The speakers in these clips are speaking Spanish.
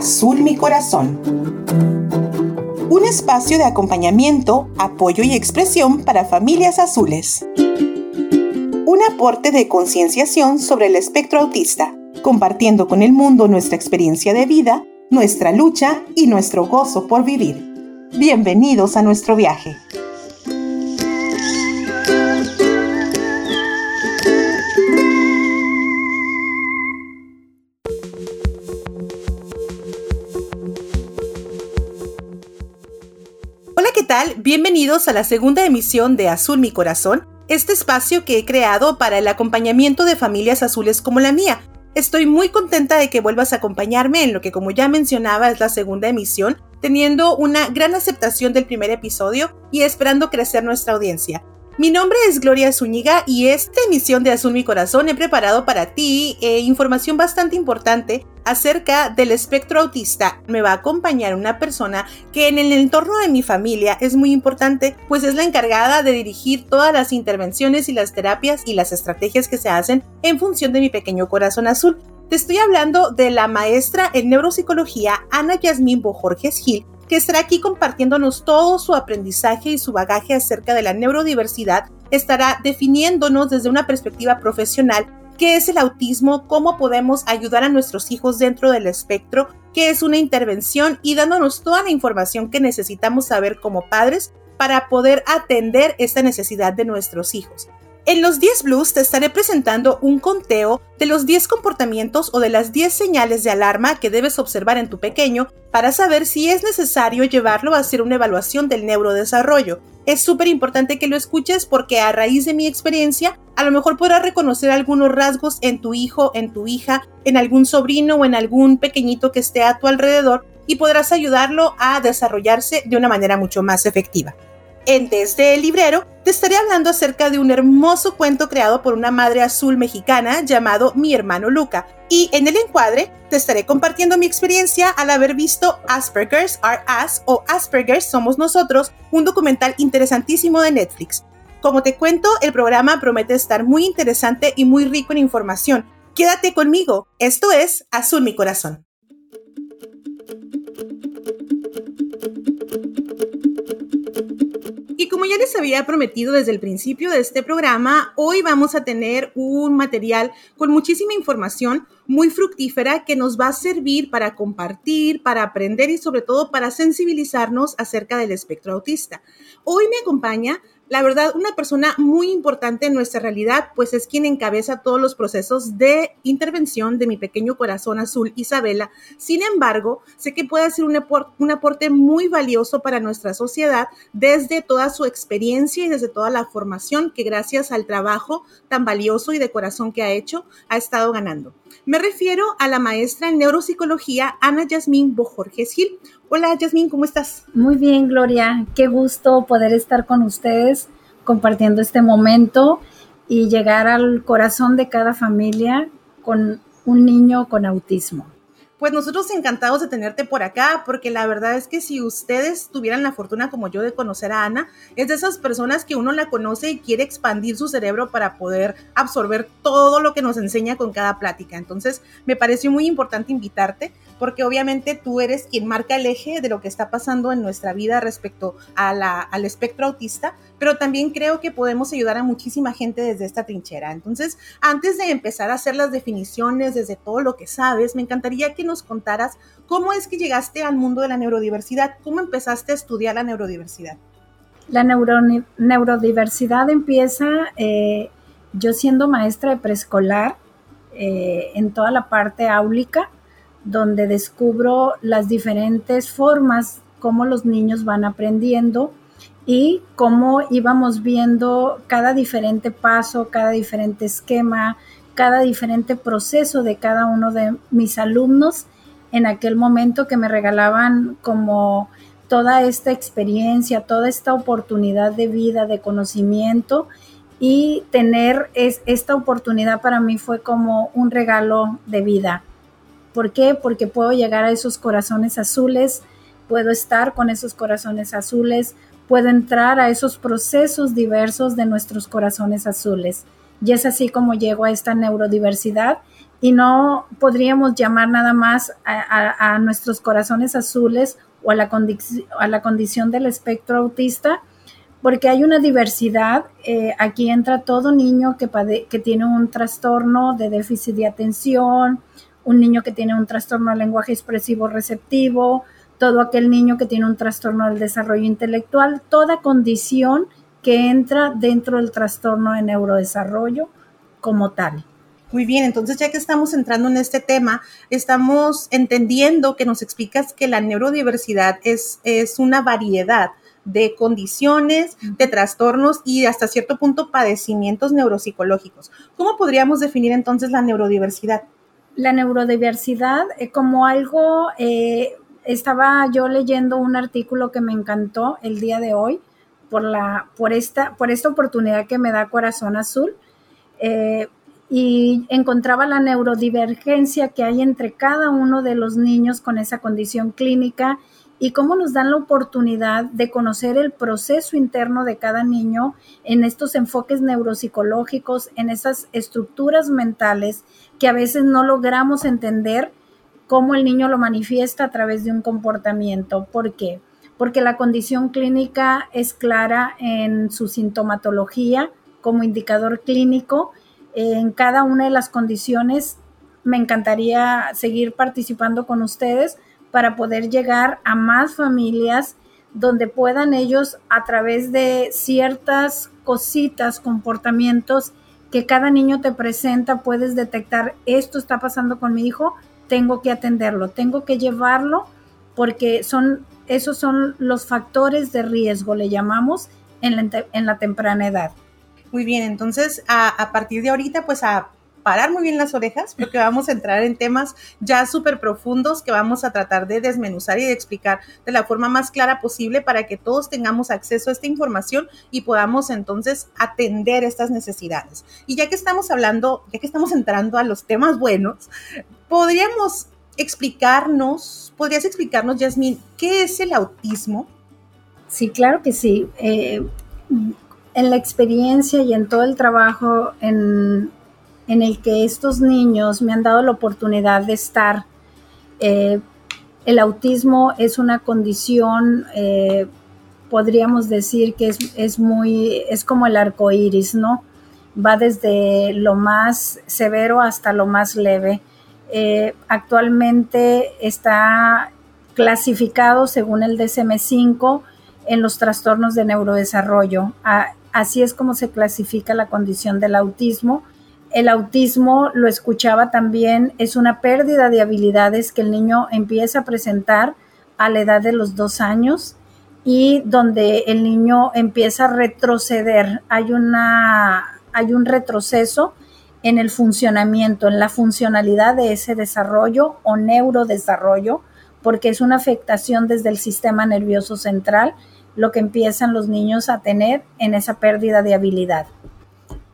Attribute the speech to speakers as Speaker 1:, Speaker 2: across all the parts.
Speaker 1: Azul mi corazón. Un espacio de acompañamiento, apoyo y expresión para familias azules. Un aporte de concienciación sobre el espectro autista, compartiendo con el mundo nuestra experiencia de vida, nuestra lucha y nuestro gozo por vivir. Bienvenidos a nuestro viaje. Bienvenidos a la segunda emisión de Azul Mi Corazón, este espacio que he creado para el acompañamiento de familias azules como la mía. Estoy muy contenta de que vuelvas a acompañarme en lo que como ya mencionaba es la segunda emisión, teniendo una gran aceptación del primer episodio y esperando crecer nuestra audiencia. Mi nombre es Gloria Zúñiga y esta emisión de Azul Mi Corazón he preparado para ti eh, información bastante importante acerca del espectro autista. Me va a acompañar una persona que en el entorno de mi familia es muy importante, pues es la encargada de dirigir todas las intervenciones y las terapias y las estrategias que se hacen en función de mi pequeño corazón azul. Te estoy hablando de la maestra en neuropsicología Ana Yasmín Bojorges Gil, que estará aquí compartiéndonos todo su aprendizaje y su bagaje acerca de la neurodiversidad, estará definiéndonos desde una perspectiva profesional qué es el autismo, cómo podemos ayudar a nuestros hijos dentro del espectro, qué es una intervención y dándonos toda la información que necesitamos saber como padres para poder atender esta necesidad de nuestros hijos. En los 10 Blues te estaré presentando un conteo de los 10 comportamientos o de las 10 señales de alarma que debes observar en tu pequeño para saber si es necesario llevarlo a hacer una evaluación del neurodesarrollo. Es súper importante que lo escuches porque a raíz de mi experiencia, a lo mejor podrás reconocer algunos rasgos en tu hijo, en tu hija, en algún sobrino o en algún pequeñito que esté a tu alrededor y podrás ayudarlo a desarrollarse de una manera mucho más efectiva. En Desde el Librero te estaré hablando acerca de un hermoso cuento creado por una madre azul mexicana llamado Mi hermano Luca. Y en el encuadre te estaré compartiendo mi experiencia al haber visto Asperger's Are Us o Asperger's Somos Nosotros, un documental interesantísimo de Netflix. Como te cuento, el programa promete estar muy interesante y muy rico en información. Quédate conmigo. Esto es Azul mi corazón. Como ya les había prometido desde el principio de este programa, hoy vamos a tener un material con muchísima información muy fructífera que nos va a servir para compartir, para aprender y sobre todo para sensibilizarnos acerca del espectro autista. Hoy me acompaña la verdad, una persona muy importante en nuestra realidad, pues es quien encabeza todos los procesos de intervención de mi pequeño corazón azul, Isabela. Sin embargo, sé que puede ser un, un aporte muy valioso para nuestra sociedad desde toda su experiencia y desde toda la formación que gracias al trabajo tan valioso y de corazón que ha hecho, ha estado ganando. Me refiero a la maestra en neuropsicología Ana Yasmín Bojorges Gil, Hola, Yasmin, ¿cómo estás?
Speaker 2: Muy bien, Gloria. Qué gusto poder estar con ustedes compartiendo este momento y llegar al corazón de cada familia con un niño con autismo
Speaker 1: pues nosotros encantados de tenerte por acá, porque la verdad es que si ustedes tuvieran la fortuna como yo de conocer a Ana, es de esas personas que uno la conoce y quiere expandir su cerebro para poder absorber todo lo que nos enseña con cada plática. Entonces, me pareció muy importante invitarte, porque obviamente tú eres quien marca el eje de lo que está pasando en nuestra vida respecto a la, al espectro autista, pero también creo que podemos ayudar a muchísima gente desde esta trinchera. Entonces, antes de empezar a hacer las definiciones desde todo lo que sabes, me encantaría que nos contaras cómo es que llegaste al mundo de la neurodiversidad, cómo empezaste a estudiar la neurodiversidad.
Speaker 2: La neurodiversidad empieza eh, yo siendo maestra de preescolar eh, en toda la parte áulica, donde descubro las diferentes formas cómo los niños van aprendiendo y cómo íbamos viendo cada diferente paso, cada diferente esquema, cada diferente proceso de cada uno de mis alumnos en aquel momento que me regalaban como toda esta experiencia, toda esta oportunidad de vida, de conocimiento y tener esta oportunidad para mí fue como un regalo de vida. ¿Por qué? Porque puedo llegar a esos corazones azules, puedo estar con esos corazones azules, puedo entrar a esos procesos diversos de nuestros corazones azules. y es así como llego a esta neurodiversidad y no podríamos llamar nada más a, nuestros corazones azules o a la, condición del espectro autista, porque hay una diversidad. Eh, aquí entra todo niño que tiene un trastorno de déficit de atención, un niño que tiene un trastorno de lenguaje expresivo receptivo, todo aquel niño que tiene un trastorno del desarrollo intelectual, toda condición que entra dentro del trastorno de neurodesarrollo como tal.
Speaker 1: Muy bien, entonces ya que estamos entrando en este tema, estamos entendiendo que nos explicas que la neurodiversidad es, es una variedad de condiciones, de trastornos y hasta cierto punto padecimientos neuropsicológicos. ¿Cómo podríamos definir entonces la neurodiversidad?
Speaker 2: La neurodiversidad eh, como algo, eh, estaba yo leyendo un artículo que me encantó el día de hoy por, la, por, esta, por esta oportunidad que me da Corazón Azul. Eh, y encontraba la neurodivergencia que hay entre cada uno de los niños con esa condición clínica y cómo nos dan la oportunidad de conocer el proceso interno de cada niño en estos enfoques neuropsicológicos, en esas estructuras mentales que a veces no logramos entender cómo el niño lo manifiesta a través de un comportamiento. ¿Por qué? Porque la condición clínica es clara en su sintomatología como indicador clínico en cada una de las condiciones. Me encantaría seguir participando con ustedes para poder llegar a más familias donde puedan ellos a través de ciertas cositas, comportamientos que cada niño te presenta, puedes detectar, esto está pasando con mi hijo, tengo que atenderlo, tengo que llevarlo porque son, esos son los factores de riesgo, le llamamos en la, en la temprana edad.
Speaker 1: Muy bien, entonces a, partir de ahorita, pues a parar muy bien las orejas porque vamos a entrar en temas ya súper profundos que vamos a tratar de desmenuzar y de explicar de la forma más clara posible para que todos tengamos acceso a esta información y podamos entonces atender estas necesidades. Y ya que estamos hablando, ya que estamos entrando a los temas buenos, podríamos explicarnos, podrías explicarnos, Yasmin, qué es el autismo?
Speaker 2: Sí, claro que sí. Eh, en la experiencia y en todo el trabajo en, el que estos niños me han dado la oportunidad de estar, eh, el autismo es una condición, eh, podríamos decir que es, muy, es como el arco iris, ¿no? Va desde lo más severo hasta lo más leve. Eh, actualmente está clasificado según el DSM-5 en los trastornos de neurodesarrollo. Así es como se clasifica la condición del autismo. El autismo, lo escuchaba también, es una pérdida de habilidades que el niño empieza a presentar a la edad de los dos años y donde el niño empieza a retroceder. Hay, una, hay un retroceso en el funcionamiento, en la funcionalidad de ese desarrollo o neurodesarrollo, porque es una afectación desde el sistema nervioso central lo que empiezan los niños a tener en esa pérdida de habilidad.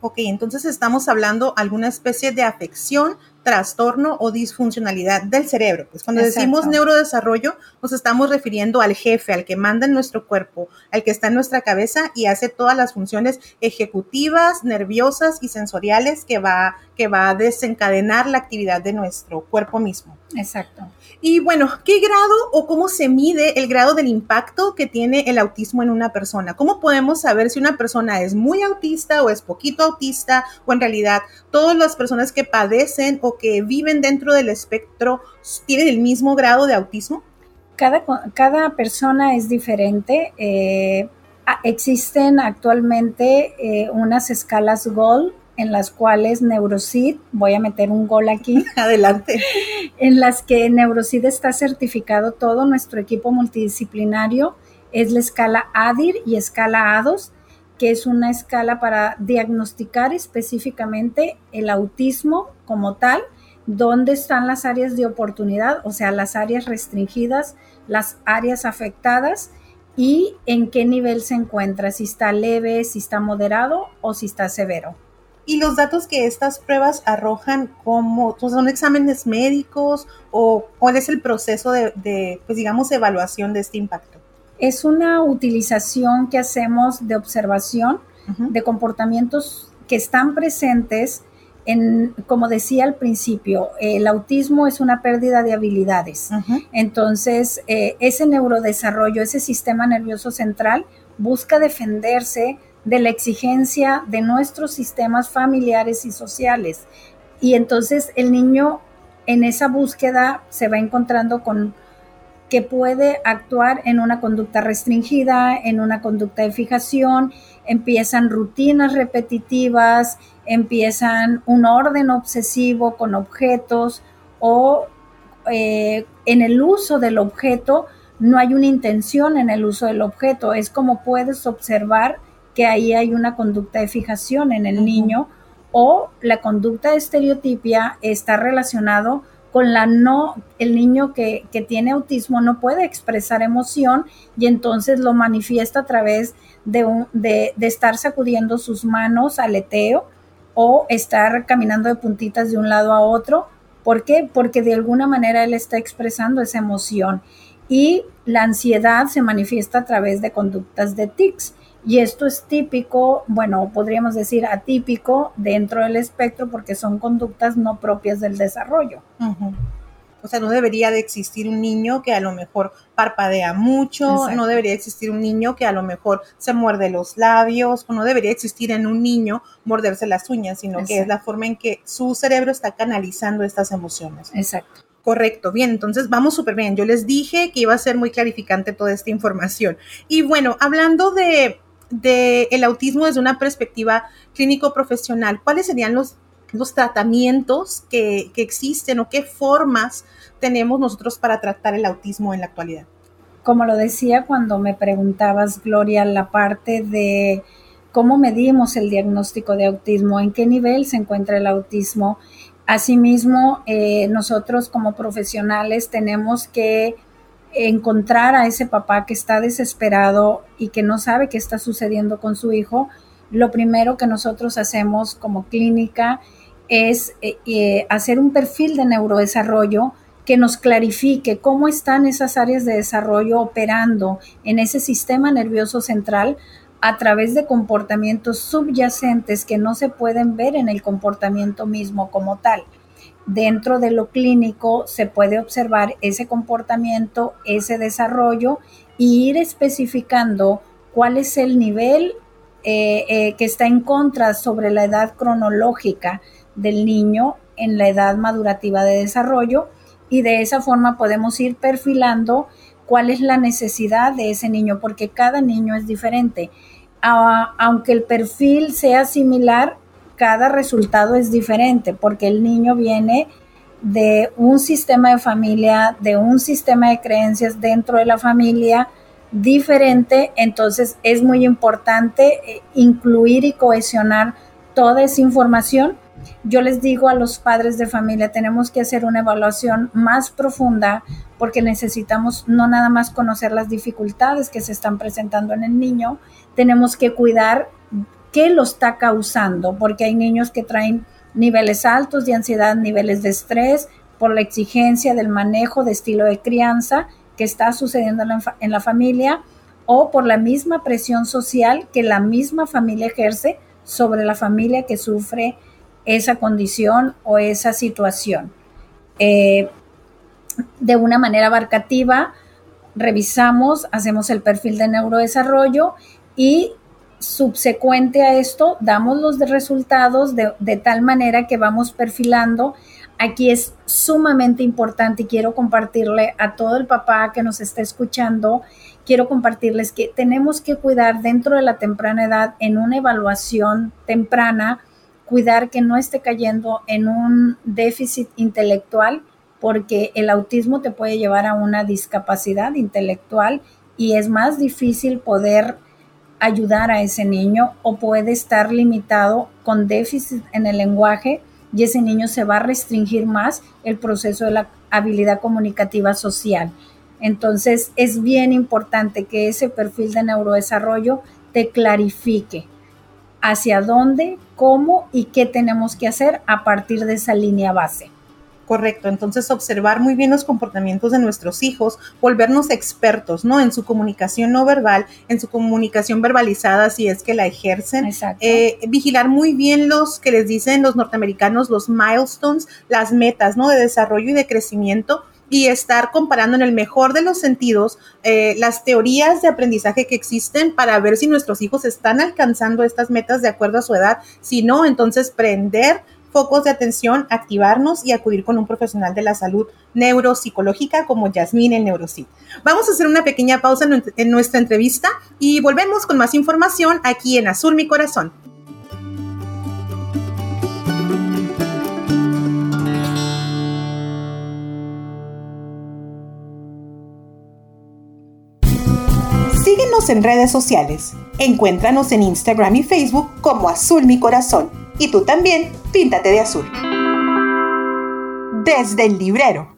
Speaker 1: Ok, entonces estamos hablando alguna especie de afección trastorno o disfuncionalidad del cerebro. Pues cuando decimos neurodesarrollo, nos estamos refiriendo al jefe, al que manda en nuestro cuerpo, al que está en nuestra cabeza y hace todas las funciones ejecutivas, nerviosas y sensoriales que va, que va a desencadenar la actividad de nuestro cuerpo mismo.
Speaker 2: Exacto.
Speaker 1: Y bueno, ¿qué grado o cómo se mide el grado del impacto que tiene el autismo en una persona? ¿Cómo podemos saber si una persona es muy autista o es poquito autista o en realidad todas las personas que padecen o que viven dentro del espectro tienen el mismo grado de autismo?
Speaker 2: Cada, cada persona es diferente. Eh, existen actualmente eh, unas escalas GOL en las cuales Neurocid, voy a meter un gol aquí.
Speaker 1: Adelante.
Speaker 2: En las que Neurocid está certificado todo, nuestro equipo multidisciplinario es la escala ADIR y escala ADOS, que es una escala para diagnosticar específicamente el autismo como tal, dónde están las áreas de oportunidad, o sea, las áreas restringidas, las áreas afectadas y en qué nivel se encuentra, si está leve, si está moderado o si está severo.
Speaker 1: Y los datos que estas pruebas arrojan, como son exámenes médicos o cuál es el proceso de, de, pues digamos, evaluación de este impacto?
Speaker 2: Es una utilización que hacemos de observación de comportamientos que están presentes en, como decía al principio, el autismo es una pérdida de habilidades. Entonces, eh, ese neurodesarrollo, ese sistema nervioso central busca defenderse de la exigencia de nuestros sistemas familiares y sociales. Y entonces el niño en esa búsqueda se va encontrando con que puede actuar en una conducta restringida, en una conducta de fijación, empiezan rutinas repetitivas, empiezan un orden obsesivo con objetos o eh, en el uso del objeto no hay una intención en el uso del objeto, es como puedes observar que ahí hay una conducta de fijación en el niño o la conducta de estereotipia está relacionado con la no, el niño que, tiene autismo no puede expresar emoción y entonces lo manifiesta a través de, un, de, de estar sacudiendo sus manos aleteo o estar caminando de puntitas de un lado a otro. ¿Por qué? Porque de alguna manera él está expresando esa emoción y la ansiedad se manifiesta a través de conductas de tics. Y esto es típico, bueno, podríamos decir atípico dentro del espectro porque son conductas no propias del desarrollo.
Speaker 1: O sea, no debería de existir un niño que a lo mejor parpadea mucho, no debería existir un niño que a lo mejor se muerde los labios, o no debería existir en un niño morderse las uñas, sino que es la forma en que su cerebro está canalizando estas emociones.
Speaker 2: Exacto.
Speaker 1: Correcto, bien, entonces vamos súper bien. Yo les dije que iba a ser muy clarificante toda esta información. Y bueno, hablando de, el autismo desde una perspectiva clínico-profesional, ¿cuáles serían los, los tratamientos que, que existen o qué formas tenemos nosotros para tratar el autismo en la actualidad?
Speaker 2: Como lo decía cuando me preguntabas, Gloria, la parte de cómo medimos el diagnóstico de autismo, en qué nivel se encuentra el autismo Asimismo, eh, nosotros como profesionales tenemos que encontrar a ese papá que está desesperado y que no sabe qué está sucediendo con su hijo. Lo primero que nosotros hacemos como clínica es eh, eh, hacer un perfil de neurodesarrollo que nos clarifique cómo están esas áreas de desarrollo operando en ese sistema nervioso central a través de comportamientos subyacentes que no se pueden ver en el comportamiento mismo como tal. Dentro de lo clínico se puede observar ese comportamiento, ese desarrollo y ir especificando cuál es el nivel eh, eh, que está en contra sobre la edad cronológica del niño en la edad madurativa de desarrollo y de esa forma podemos ir perfilando cuál es la necesidad de ese niño, porque cada niño es diferente. aunque el perfil sea similar, cada resultado es diferente, porque el niño viene de un sistema de familia, de un sistema de creencias dentro de la familia diferente, entonces es muy importante eh, incluir y cohesionar toda esa información. Yo les digo a los padres de familia, tenemos que hacer una evaluación más profunda porque necesitamos no nada más conocer las dificultades que se están presentando en el niño, tenemos que cuidar qué lo está causando, porque hay niños que traen niveles altos de ansiedad, niveles de estrés, por la exigencia del manejo de estilo de crianza que está sucediendo en la, familia o por la misma presión social que la misma familia ejerce sobre la familia que sufre esa condición o esa situación. Eh, de una manera abarcativa, revisamos, hacemos el perfil de neurodesarrollo y subsecuente a esto damos los resultados de, de, tal manera que vamos perfilando. Aquí es sumamente importante y quiero compartirle a todo el papá que nos está escuchando, quiero compartirles que tenemos que cuidar dentro de la temprana edad en una evaluación temprana, cuidar que no esté cayendo en un déficit intelectual porque el autismo te puede llevar a una discapacidad intelectual y es más difícil poder ayudar a ese niño o puede estar limitado con déficit en el lenguaje y ese niño se va a restringir más el proceso de la habilidad comunicativa social. Entonces es bien importante que ese perfil de neurodesarrollo te clarifique hacia dónde, cómo y qué tenemos que hacer a partir de esa línea base.
Speaker 1: Correcto, entonces observar muy bien los comportamientos de nuestros hijos, volvernos expertos, ¿no? En su comunicación no verbal, en su comunicación verbalizada, si es que la ejercen. Eh, vigilar muy bien los que les dicen los norteamericanos, los milestones, las metas, ¿no? De desarrollo y de crecimiento y estar comparando en el mejor de los sentidos eh, las teorías de aprendizaje que existen para ver si nuestros hijos están alcanzando estas metas de acuerdo a su edad. Si no, entonces prender focos de atención, activarnos y acudir con un profesional de la salud neuropsicológica como Yasmín el Neurocid. Vamos a hacer una pequeña pausa en nuestra entrevista y volvemos con más información aquí en Azul Mi Corazón. Síguenos en redes sociales. Encuéntranos en Instagram y Facebook como Azul Mi Corazón. Y tú también, píntate de azul. Desde el librero.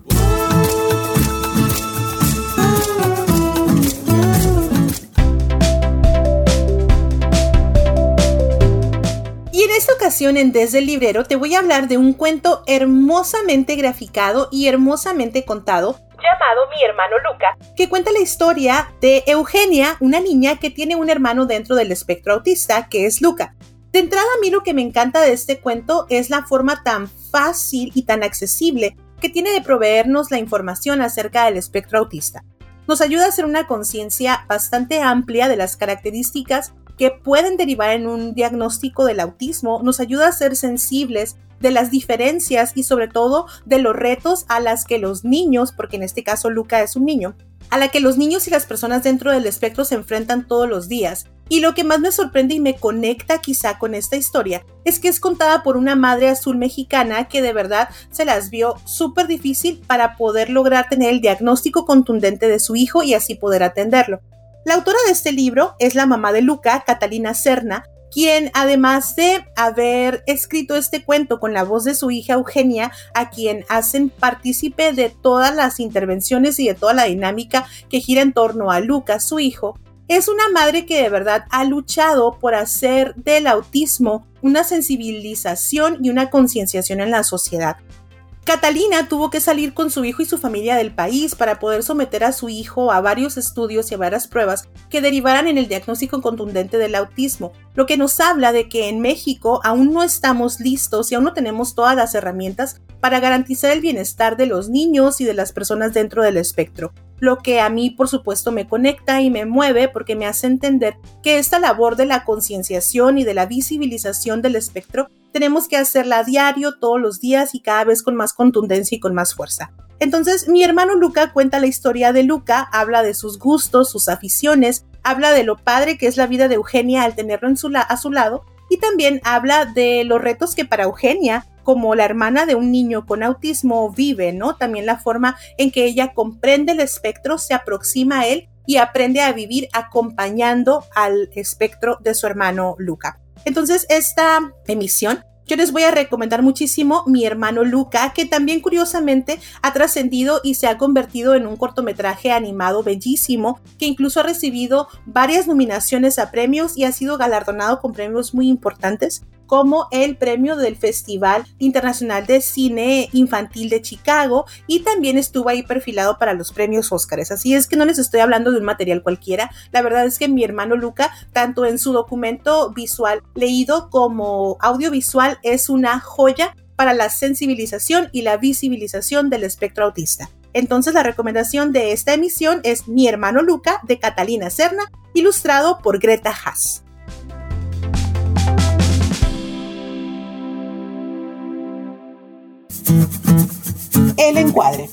Speaker 1: Y en esta ocasión en Desde el Librero te voy a hablar de un cuento hermosamente graficado y hermosamente contado llamado Mi hermano Luca, que cuenta la historia de Eugenia, una niña que tiene un hermano dentro del espectro autista, que es Luca. De entrada, a mí lo que me encanta de este cuento es la forma tan fácil y tan accesible que tiene de proveernos la información acerca del espectro autista. Nos ayuda a hacer una conciencia bastante amplia de las características que pueden derivar en un diagnóstico del autismo, nos ayuda a ser sensibles de las diferencias y sobre todo de los retos a las que los niños, porque en este caso Luca es un niño, a la que los niños y las personas dentro del espectro se enfrentan todos los días. Y lo que más me sorprende y me conecta quizá con esta historia es que es contada por una madre azul mexicana que de verdad se las vio súper difícil para poder lograr tener el diagnóstico contundente de su hijo y así poder atenderlo. La autora de este libro es la mamá de Luca, Catalina Serna, quien además de haber escrito este cuento con la voz de su hija Eugenia, a quien hacen partícipe de todas las intervenciones y de toda la dinámica que gira en torno a Lucas, su hijo, es una madre que de verdad ha luchado por hacer del autismo una sensibilización y una concienciación en la sociedad. Catalina tuvo que salir con su hijo y su familia del país para poder someter a su hijo a varios estudios y a varias pruebas que derivaran en el diagnóstico contundente del autismo, lo que nos habla de que en México aún no estamos listos y aún no tenemos todas las herramientas para garantizar el bienestar de los niños y de las personas dentro del espectro lo que a mí por supuesto me conecta y me mueve porque me hace entender que esta labor de la concienciación y de la visibilización del espectro tenemos que hacerla a diario, todos los días y cada vez con más contundencia y con más fuerza. Entonces, mi hermano Luca cuenta la historia de Luca, habla de sus gustos, sus aficiones, habla de lo padre que es la vida de Eugenia al tenerlo a su lado y también habla de los retos que para Eugenia como la hermana de un niño con autismo vive, ¿no? También la forma en que ella comprende el espectro, se aproxima a él y aprende a vivir acompañando al espectro de su hermano Luca. Entonces, esta emisión yo les voy a recomendar muchísimo mi hermano Luca, que también curiosamente ha trascendido y se ha convertido en un cortometraje animado bellísimo, que incluso ha recibido varias nominaciones a premios y ha sido galardonado con premios muy importantes como el premio del Festival Internacional de Cine Infantil de Chicago y también estuvo ahí perfilado para los premios Óscares. Así es que no les estoy hablando de un material cualquiera. La verdad es que mi hermano Luca, tanto en su documento visual leído como audiovisual, es una joya para la sensibilización y la visibilización del espectro autista. Entonces la recomendación de esta emisión es Mi hermano Luca de Catalina Serna, ilustrado por Greta Haas. El encuadre.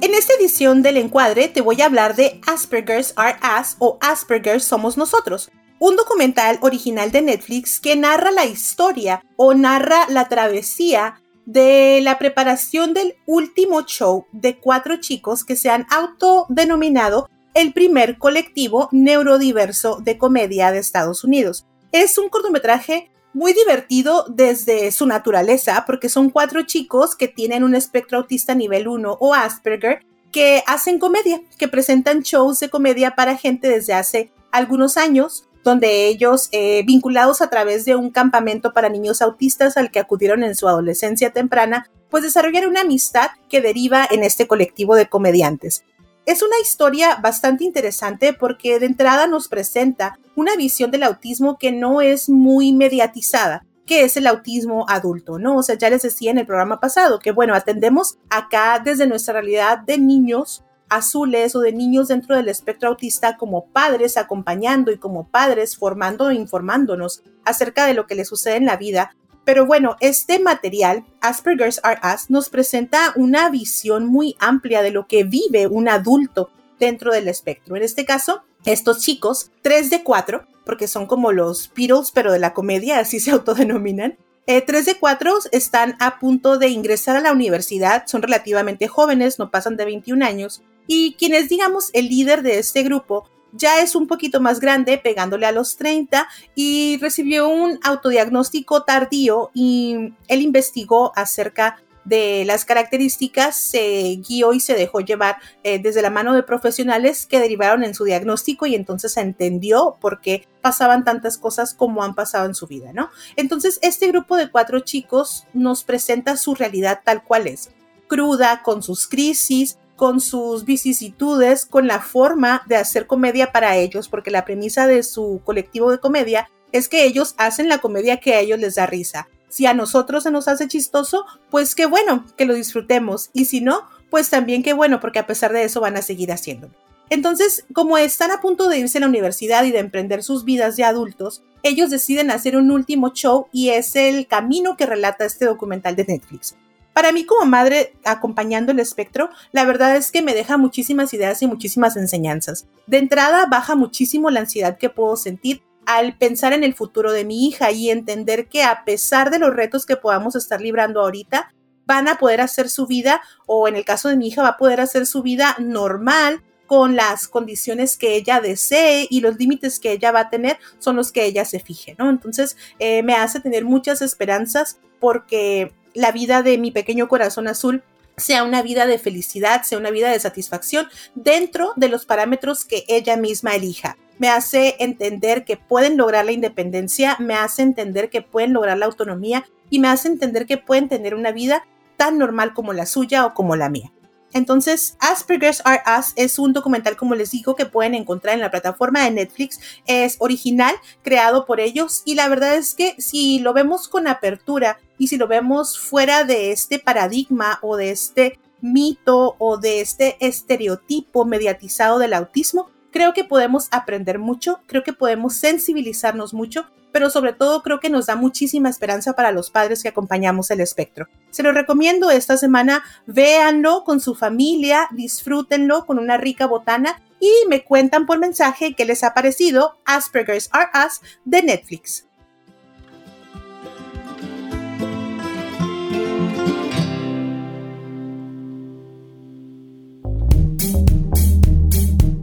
Speaker 1: En esta edición del encuadre te voy a hablar de Asperger's Are Us o Asperger's Somos Nosotros, un documental original de Netflix que narra la historia o narra la travesía de la preparación del último show de cuatro chicos que se han autodenominado el primer colectivo neurodiverso de comedia de Estados Unidos. Es un cortometraje muy divertido desde su naturaleza, porque son cuatro chicos que tienen un espectro autista nivel 1 o Asperger, que hacen comedia, que presentan shows de comedia para gente desde hace algunos años, donde ellos, eh, vinculados a través de un campamento para niños autistas al que acudieron en su adolescencia temprana, pues desarrollaron una amistad que deriva en este colectivo de comediantes. Es una historia bastante interesante porque de entrada nos presenta una visión del autismo que no es muy mediatizada, que es el autismo adulto, ¿no? O sea, ya les decía en el programa pasado que, bueno, atendemos acá desde nuestra realidad de niños azules o de niños dentro del espectro autista como padres acompañando y como padres formando e informándonos acerca de lo que les sucede en la vida. Pero bueno, este material, Asperger's Are Us, nos presenta una visión muy amplia de lo que vive un adulto dentro del espectro. En este caso, estos chicos, tres de cuatro, porque son como los Beatles, pero de la comedia, así se autodenominan, eh, tres de cuatro están a punto de ingresar a la universidad, son relativamente jóvenes, no pasan de 21 años, y quien es, digamos, el líder de este grupo ya es un poquito más grande, pegándole a los 30, y recibió un autodiagnóstico tardío y él investigó acerca de las características, se guió y se dejó llevar eh, desde la mano de profesionales que derivaron en su diagnóstico y entonces entendió por qué pasaban tantas cosas como han pasado en su vida, ¿no? Entonces, este grupo de cuatro chicos nos presenta su realidad tal cual es, cruda, con sus crisis, con sus vicisitudes, con la forma de hacer comedia para ellos, porque la premisa de su colectivo de comedia es que ellos hacen la comedia que a ellos les da risa. Si a nosotros se nos hace chistoso, pues qué bueno, que lo disfrutemos. Y si no, pues también qué bueno, porque a pesar de eso van a seguir haciéndolo. Entonces, como están a punto de irse a la universidad y de emprender sus vidas de adultos, ellos deciden hacer un último show y es el camino que relata este documental de Netflix. Para mí como madre acompañando el espectro, la verdad es que me deja muchísimas ideas y muchísimas enseñanzas. De entrada baja muchísimo la ansiedad que puedo sentir al pensar en el futuro de mi hija y entender que a pesar de los retos que podamos estar librando ahorita, van a poder hacer su vida, o en el caso de mi hija, va a poder hacer su vida normal con las condiciones que ella desee y los límites que ella va a tener son los que ella se fije, ¿no? Entonces eh, me hace tener muchas esperanzas porque la vida de mi pequeño corazón azul sea una vida de felicidad, sea una vida de satisfacción dentro de los parámetros que ella misma elija me hace entender que pueden lograr la independencia, me hace entender que pueden lograr la autonomía y me hace entender que pueden tener una vida tan normal como la suya o como la mía. Entonces, Asperger's Are Us es un documental, como les digo, que pueden encontrar en la plataforma de Netflix. Es original, creado por ellos y la verdad es que si lo vemos con apertura y si lo vemos fuera de este paradigma o de este mito o de este estereotipo mediatizado del autismo, creo que podemos aprender mucho, creo que podemos sensibilizarnos mucho, pero sobre todo creo que nos da muchísima esperanza para los padres que acompañamos el espectro. Se lo recomiendo esta semana, véanlo con su familia, disfrútenlo con una rica botana y me cuentan por mensaje qué les ha parecido Asperger's Are Us de Netflix.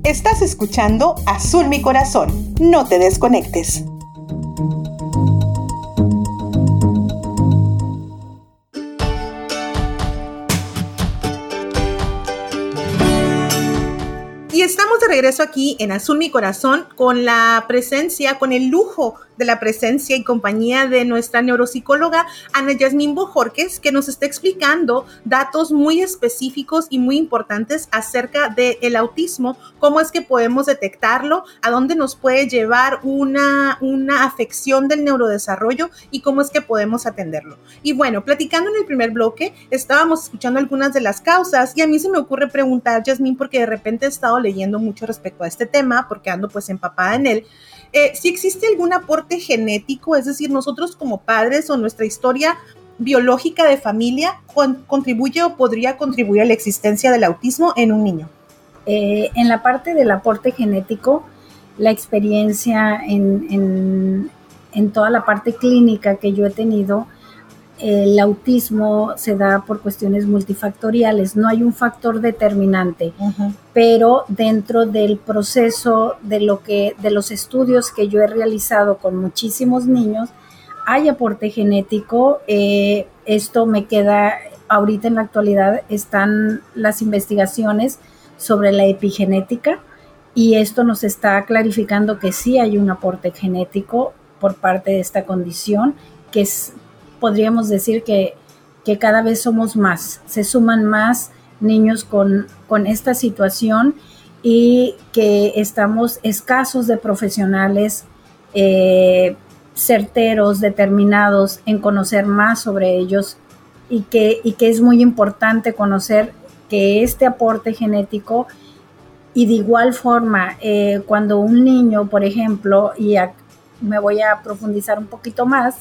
Speaker 1: Estás escuchando Azul mi corazón. No te desconectes. Y estamos de regreso aquí en Azul Mi Corazón con la presencia, con el lujo de la presencia y compañía de nuestra neuropsicóloga Ana Yasmín Bojorques, que nos está explicando datos muy específicos y muy importantes acerca del autismo, cómo es que podemos detectarlo, a dónde nos puede llevar una, una afección del neurodesarrollo y cómo es que podemos atenderlo. Y bueno, platicando en el primer bloque, estábamos escuchando algunas de las causas y a mí se me ocurre preguntar, Yasmín, porque de repente he estado leyendo mucho respecto a este tema, porque ando pues empapada en él. Eh, si existe algún aporte genético, es decir, nosotros como padres o nuestra historia biológica de familia contribuye o podría contribuir a la existencia del autismo en un niño.
Speaker 2: Eh, en la parte del aporte genético, la experiencia en, en toda la parte clínica que yo he tenido, el autismo se da por cuestiones multifactoriales, no hay un factor determinante, pero dentro del proceso de lo que de los estudios que yo he realizado con muchísimos niños hay aporte genético. Eh, esto me queda ahorita en la actualidad están las investigaciones sobre la epigenética y esto nos está clarificando que sí hay un aporte genético por parte de esta condición, que es, podríamos decir que, que cada vez somos más, se suman más niños con, con esta situación y que estamos escasos de profesionales eh, certeros, determinados en conocer más sobre ellos y que, y que es muy importante conocer que este aporte genético y de igual forma eh, cuando un niño, por ejemplo, y me voy a profundizar un poquito más,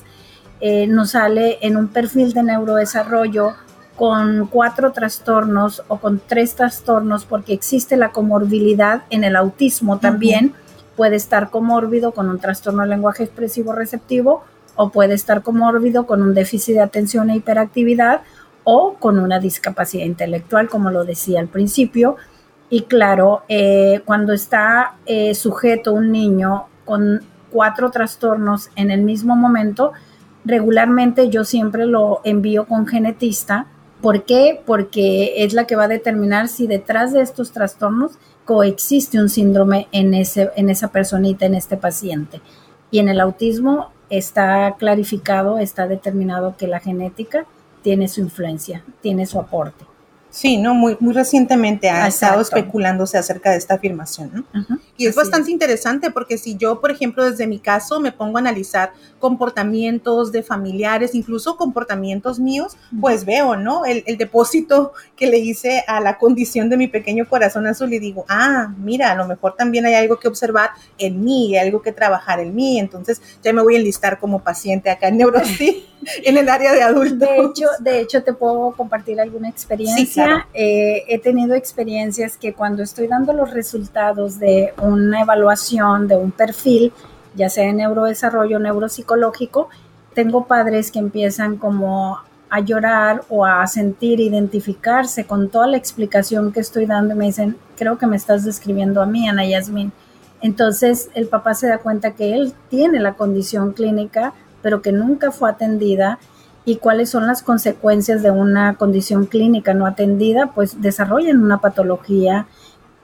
Speaker 2: eh, nos sale en un perfil de neurodesarrollo con cuatro trastornos o con tres trastornos porque existe la comorbilidad en el autismo también. Puede estar comórbido con un trastorno de lenguaje expresivo receptivo o puede estar comórbido con un déficit de atención e hiperactividad o con una discapacidad intelectual, como lo decía al principio. Y claro, eh, cuando está eh, sujeto un niño con cuatro trastornos en el mismo momento, regularmente yo siempre lo envío con genetista ¿Por qué? Porque es la que va a determinar si detrás de estos trastornos coexiste un síndrome en, ese, en esa personita, en este paciente. Y en el autismo está clarificado, está determinado que la genética tiene su influencia, tiene su aporte.
Speaker 1: Sí, ¿no? Muy, muy recientemente ha estado especulándose acerca de esta afirmación, ¿no? Y es bastante interesante porque si yo, por ejemplo, desde mi caso me pongo a analizar comportamientos de familiares, incluso comportamientos míos, pues veo, ¿no? El, el, depósito que le hice a la condición de mi pequeño corazón azul y digo, ah, mira, a lo mejor también hay algo que observar en mí, hay algo que trabajar en mí, entonces ya me voy a enlistar como paciente acá en Neurosi, en el área de adultos.
Speaker 2: De hecho, de hecho te puedo compartir alguna experiencia eh, he tenido experiencias que cuando estoy dando los resultados de una evaluación, de un perfil, ya sea en neurodesarrollo, neuropsicológico, tengo padres que empiezan como a llorar o a sentir, identificarse con toda la explicación que estoy dando y me dicen, creo que me estás describiendo a mí, Ana Yasmin. Entonces el papá se da cuenta que él tiene la condición clínica, pero que nunca fue atendida y cuáles son las consecuencias de una condición clínica no atendida, pues desarrollan una patología,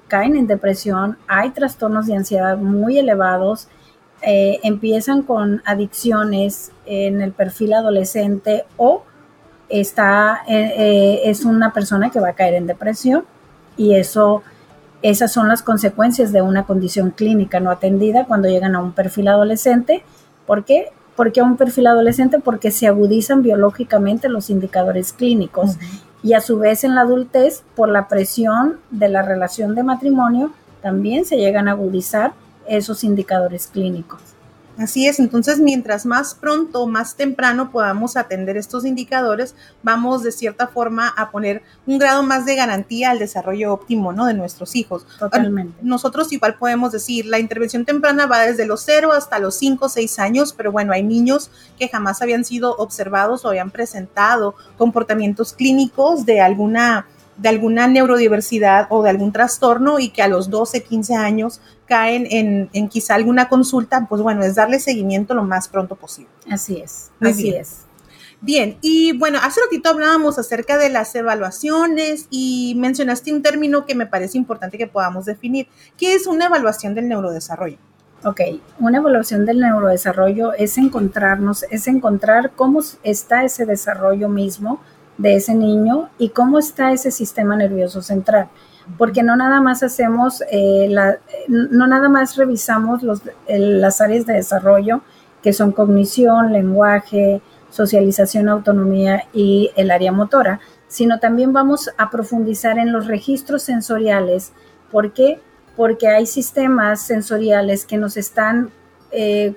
Speaker 2: caen en depresión, hay trastornos de ansiedad muy elevados, eh, empiezan con adicciones en el perfil adolescente o está, eh, eh, es una persona que va a caer en depresión y eso, esas son las consecuencias de una condición clínica no atendida cuando llegan a un perfil adolescente, porque ¿Por qué a un perfil adolescente? Porque se agudizan biológicamente los indicadores clínicos y a su vez en la adultez, por la presión de la relación de matrimonio, también se llegan a agudizar esos indicadores clínicos.
Speaker 1: Así es, entonces mientras más pronto, más temprano podamos atender estos indicadores, vamos de cierta forma a poner un grado más de garantía al desarrollo óptimo ¿no? de nuestros hijos.
Speaker 2: Totalmente.
Speaker 1: Nosotros igual podemos decir, la intervención temprana va desde los 0 hasta los 5 o 6 años, pero bueno, hay niños que jamás habían sido observados o habían presentado comportamientos clínicos de alguna de alguna neurodiversidad o de algún trastorno y que a los 12, 15 años caen en, quizá alguna consulta, pues bueno, es darle seguimiento lo más pronto posible.
Speaker 2: Así es, así es.
Speaker 1: Bien, y bueno, hace ratito hablábamos acerca de las evaluaciones y mencionaste un término que me parece importante que podamos definir. ¿Qué es una evaluación del neurodesarrollo?
Speaker 2: Ok, una evaluación del neurodesarrollo es encontrarnos, es encontrar cómo está ese desarrollo mismo, de ese niño y cómo está ese sistema nervioso central. Porque no nada más hacemos, eh, la, no nada más revisamos los, las áreas de desarrollo que son cognición, lenguaje, socialización, autonomía y el área motora, sino también vamos a profundizar en los registros sensoriales. ¿Por qué? Porque hay sistemas sensoriales que nos están, eh,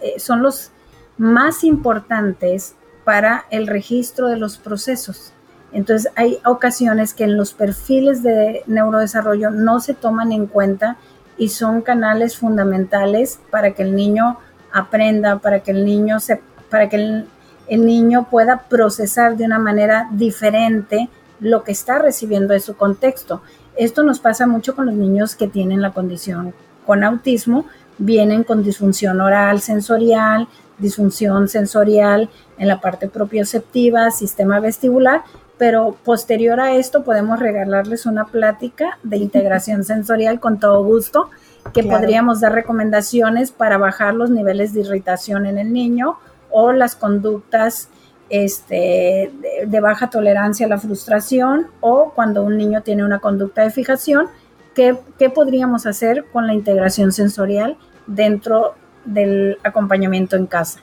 Speaker 2: eh, son los más importantes para el registro de los procesos. Entonces hay ocasiones que en los perfiles de neurodesarrollo no se toman en cuenta y son canales fundamentales para que el niño aprenda, para que el niño se, para que el, niño pueda procesar de una manera diferente lo que está recibiendo de su contexto. Esto nos pasa mucho con los niños que tienen la condición con autismo, vienen con disfunción oral, sensorial, disfunción sensorial en la parte propioceptiva, sistema vestibular, pero posterior a esto podemos regalarles una plática de integración sensorial con todo gusto, que podríamos dar recomendaciones para bajar los niveles de irritación en el niño o las conductas este, de, baja tolerancia a la frustración o cuando un niño tiene una conducta de fijación, ¿qué, ¿qué, podríamos hacer con la integración sensorial dentro del acompañamiento en casa?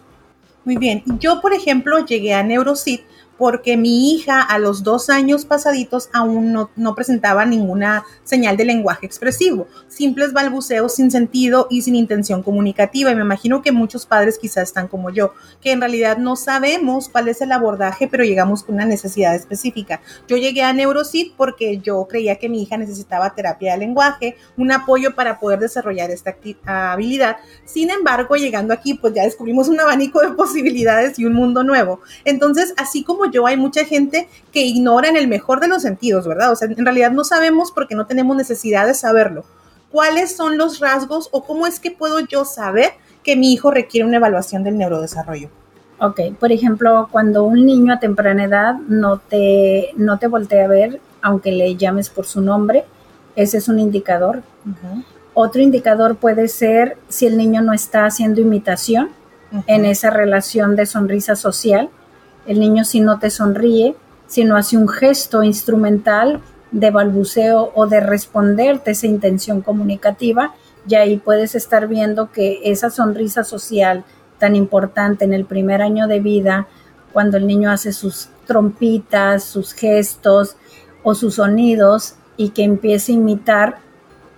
Speaker 1: Muy bien, yo por ejemplo llegué a Neurocid porque mi hija a los dos años pasaditos aún no, presentaba ninguna señal de lenguaje expresivo, simples balbuceos sin sentido y sin intención comunicativa. Y me imagino que muchos padres quizás están como yo, que en realidad no sabemos cuál es el abordaje, pero llegamos con una necesidad específica. Yo llegué a Neurocid porque yo creía que mi hija necesitaba terapia de lenguaje, un apoyo para poder desarrollar esta habilidad. Sin embargo, llegando aquí, pues ya descubrimos un abanico de posibilidades y un mundo nuevo. Entonces, así como yo, hay mucha gente que ignora en el mejor de los sentidos, ¿verdad? O sea, en realidad no sabemos porque no tenemos necesidad de saberlo. ¿Cuáles son los rasgos o cómo es que puedo yo saber que mi hijo requiere una evaluación del neurodesarrollo?
Speaker 2: Ok, por ejemplo, cuando un niño a temprana edad no te, no te voltea a ver, aunque le llames por su nombre, ese es un indicador. Otro indicador puede ser si el niño no está haciendo imitación en esa relación de sonrisa social el niño si no te sonríe, si no hace un gesto instrumental de balbuceo o de responderte esa intención comunicativa, y ahí puedes estar viendo que esa sonrisa social tan importante en el primer año de vida, cuando el niño hace sus trompitas, sus gestos o sus sonidos y que empiece a imitar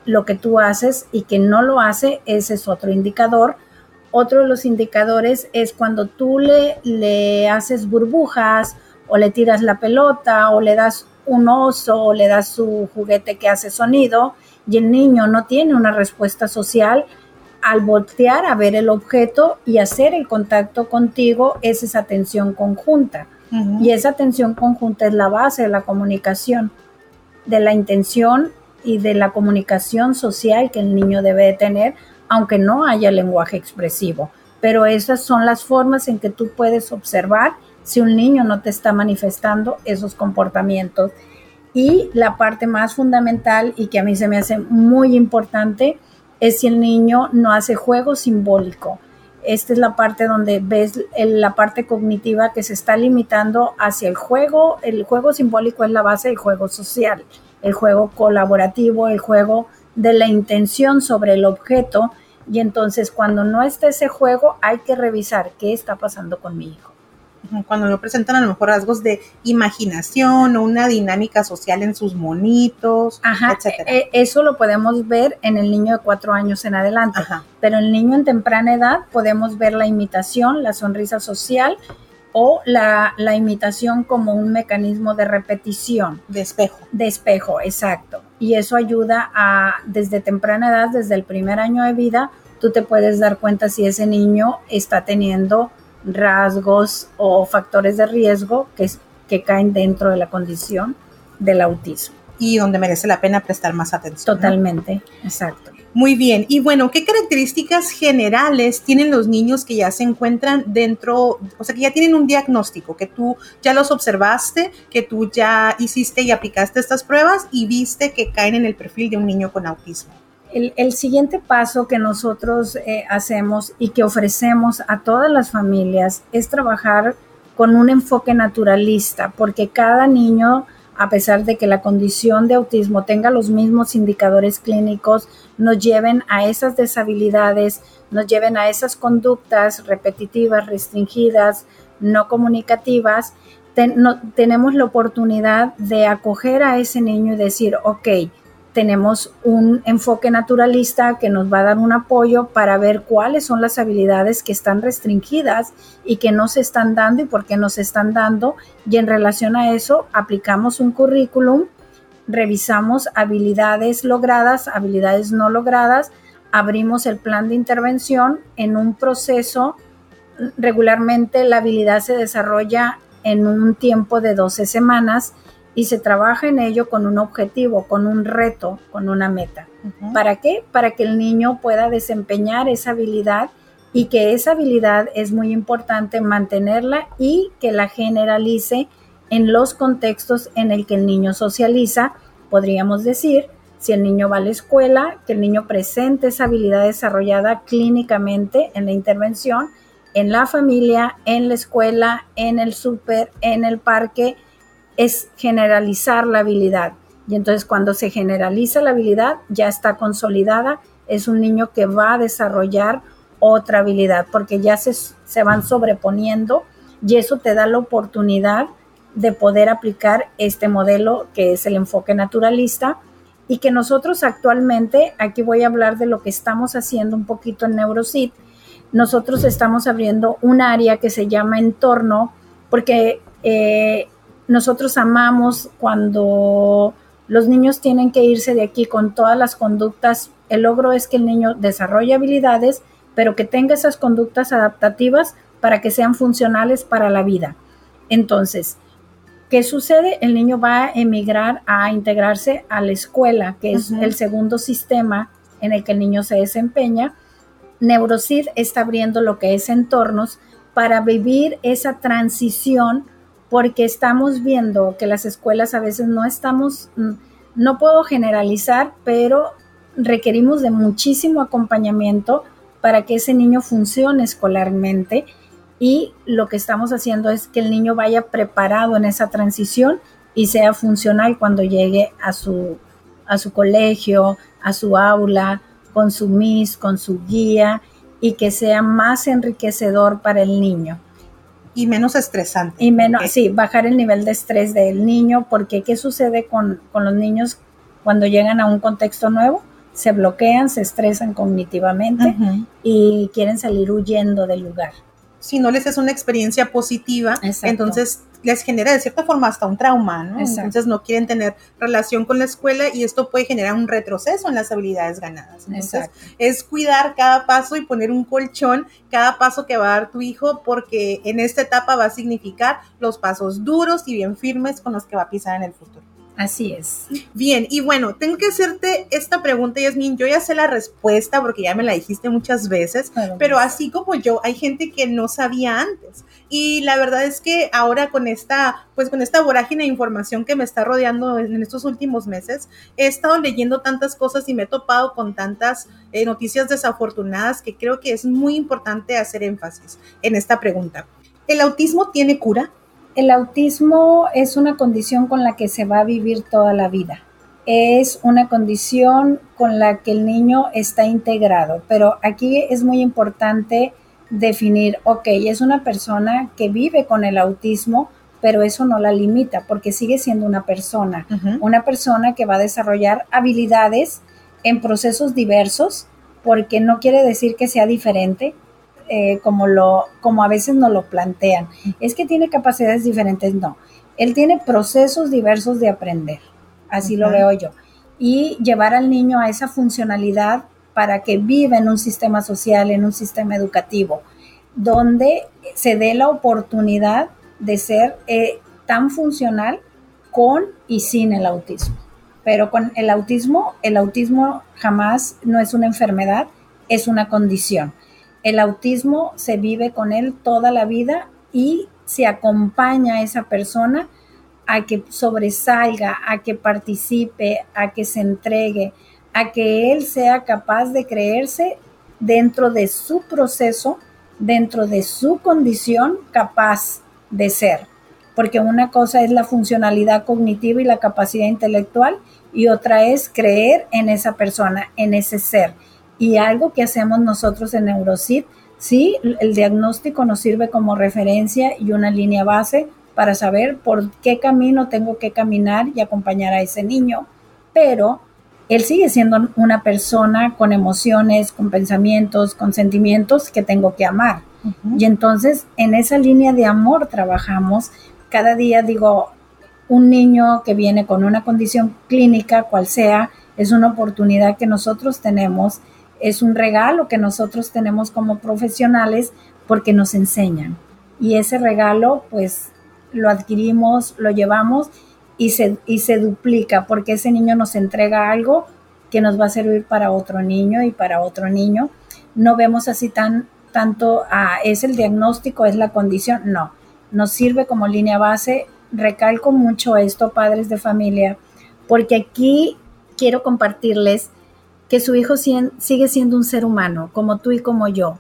Speaker 2: lo que tú haces y que no lo hace, ese es otro indicador otro de los indicadores es cuando tú le, le haces burbujas o le tiras la pelota o le das un oso o le das su juguete que hace sonido y el niño no tiene una respuesta social, al voltear a ver el objeto y hacer el contacto contigo es esa atención conjunta. Y esa atención conjunta es la base de la comunicación, de la intención y de la comunicación social que el niño debe de tener aunque no haya lenguaje expresivo. Pero esas son las formas en que tú puedes observar si un niño no te está manifestando esos comportamientos. Y la parte más fundamental y que a mí se me hace muy importante es si el niño no hace juego simbólico. Esta es la parte donde ves la parte cognitiva que se está limitando hacia el juego. El juego simbólico es la base del juego social, el juego colaborativo, el juego de la intención sobre el objeto y entonces cuando no está ese juego hay que revisar qué está pasando con mi hijo.
Speaker 1: Cuando no presentan a lo mejor rasgos de imaginación o una dinámica social en sus monitos,
Speaker 2: Ajá, e, e, eso lo podemos ver en el niño de cuatro años en adelante. Pero en el niño en temprana edad podemos ver la imitación, la sonrisa social o la, la imitación como un mecanismo de repetición.
Speaker 1: De espejo.
Speaker 2: De espejo, exacto y eso ayuda a, desde temprana edad, desde el primer año de vida, tú te puedes dar cuenta si ese niño está teniendo rasgos o factores de riesgo que, que caen dentro de la condición del autismo.
Speaker 1: Y donde merece la pena prestar más atención.
Speaker 2: Totalmente, exacto.
Speaker 1: Muy bien. Y bueno, ¿qué características generales tienen los niños que ya se encuentran dentro, o sea, que ya tienen un diagnóstico, que tú ya los observaste, que tú ya hiciste y aplicaste estas pruebas y viste que caen en el perfil de un niño con autismo?
Speaker 2: El, siguiente paso que nosotros eh, hacemos y que ofrecemos a todas las familias es trabajar con un enfoque naturalista, porque cada niño a pesar de que la condición de autismo tenga los mismos indicadores clínicos, nos lleven a esas deshabilidades, nos lleven a esas conductas repetitivas, restringidas, no comunicativas, tenemos la oportunidad de acoger a ese niño y decir, ok, tenemos un enfoque naturalista que nos va a dar un apoyo para ver cuáles son las habilidades que están restringidas y que no se están dando y por qué no se están dando. Y en relación a eso, aplicamos un currículum, revisamos habilidades logradas, habilidades no logradas, abrimos el plan de intervención en un proceso. Regularmente la habilidad se desarrolla en un tiempo de 12 semanas y se trabaja en ello con un objetivo, con un reto, con una meta. ¿Para qué? Para que el niño pueda desempeñar esa habilidad y que esa habilidad es muy importante mantenerla y que la generalice en los contextos en el que el niño socializa, podríamos decir, si el niño va a la escuela, que el niño presente esa habilidad desarrollada clínicamente en la intervención, en la familia, en la escuela, en el súper, en el parque, es generalizar la habilidad. Y entonces cuando se generaliza la habilidad, ya está consolidada, es un niño que va a desarrollar otra habilidad, porque ya se, se van sobreponiendo y eso te da la oportunidad de poder aplicar este modelo que es el enfoque naturalista y que nosotros actualmente, aquí voy a hablar de lo que estamos haciendo un poquito en NeuroSit, nosotros estamos abriendo un área que se llama entorno, porque eh, nosotros amamos cuando los niños tienen que irse de aquí con todas las conductas. El logro es que el niño desarrolle habilidades, pero que tenga esas conductas adaptativas para que sean funcionales para la vida. Entonces, ¿qué sucede? El niño va a emigrar a integrarse a la escuela, que es el segundo sistema en el que el niño se desempeña. Neurocid está abriendo lo que es entornos para vivir esa transición porque estamos viendo que las escuelas a veces no estamos, mm, no puedo generalizar, pero requerimos de muchísimo acompañamiento para que ese niño funcione escolarmente y lo que estamos haciendo es que el niño vaya preparado en esa transición y sea funcional cuando llegue a su, a su colegio, a su aula, con su MIS, con su guía y que sea más enriquecedor para el niño
Speaker 1: y menos estresante.
Speaker 2: Y menos, sí, bajar el nivel de estrés del niño, porque ¿qué sucede con, los niños cuando llegan a un contexto nuevo? Se bloquean, se estresan cognitivamente y quieren salir huyendo del lugar.
Speaker 1: Si no les es una experiencia positiva, entonces les genera de cierta forma hasta un trauma, ¿no? Entonces no quieren tener relación con la escuela y esto puede generar un retroceso en las habilidades ganadas. Entonces es cuidar cada paso y poner un colchón cada paso que va a dar tu hijo porque en esta etapa va a significar los pasos duros y bien firmes con los que va a pisar en el futuro.
Speaker 2: Así es.
Speaker 1: Bien, y bueno, tengo que hacerte esta pregunta, Yasmin. Yo ya sé la respuesta porque ya me la dijiste muchas veces, pero así como yo, hay gente que no sabía antes. Y la verdad es que ahora con esta, pues con esta vorágine de información que me está rodeando en estos últimos meses, he estado leyendo tantas cosas y me he topado con tantas eh, noticias desafortunadas que creo que es muy importante hacer énfasis en esta pregunta. ¿El autismo tiene cura?
Speaker 2: El autismo es una condición con la que se va a vivir toda la vida. Es una condición con la que el niño está integrado, pero aquí es muy importante definir, ok, es una persona que vive con el autismo, pero eso no la limita porque sigue siendo una persona, una persona que va a desarrollar habilidades en procesos diversos, porque no quiere decir que sea diferente, eh, como, lo, como a veces nos lo plantean. Es que tiene capacidades diferentes, no. Él tiene procesos diversos de aprender, así lo veo yo. Y llevar al niño a esa funcionalidad para que viva en un sistema social, en un sistema educativo, donde se dé la oportunidad de ser eh, tan funcional con y sin el autismo. Pero con el autismo, el autismo jamás no es una enfermedad, es una condición. El autismo se vive con él toda la vida y se acompaña a esa persona a que sobresalga, a que participe, a que se entregue, a que él sea capaz de creerse dentro de su proceso, dentro de su condición capaz de ser. Porque una cosa es la funcionalidad cognitiva y la capacidad intelectual y otra es creer en esa persona, en ese ser. Y algo que hacemos nosotros en Neurocid, sí, el diagnóstico nos sirve como referencia y una línea base para saber por qué camino tengo que caminar y acompañar a ese niño, pero él sigue siendo una persona con emociones, con pensamientos, con sentimientos que tengo que amar. Y entonces en esa línea de amor trabajamos. Cada día digo, un niño que viene con una condición clínica, cual sea, es una oportunidad que nosotros tenemos es un regalo que nosotros tenemos como profesionales porque nos enseñan. Y ese regalo, pues, lo adquirimos, lo llevamos y se, y se duplica porque ese niño nos entrega algo que nos va a servir para otro niño y para otro niño. No vemos así tan tanto, ah, es el diagnóstico, es la condición, no. Nos sirve como línea base recalco mucho esto, padres de familia, porque aquí quiero compartirles que su hijo sigue siendo un ser humano, como tú y como yo,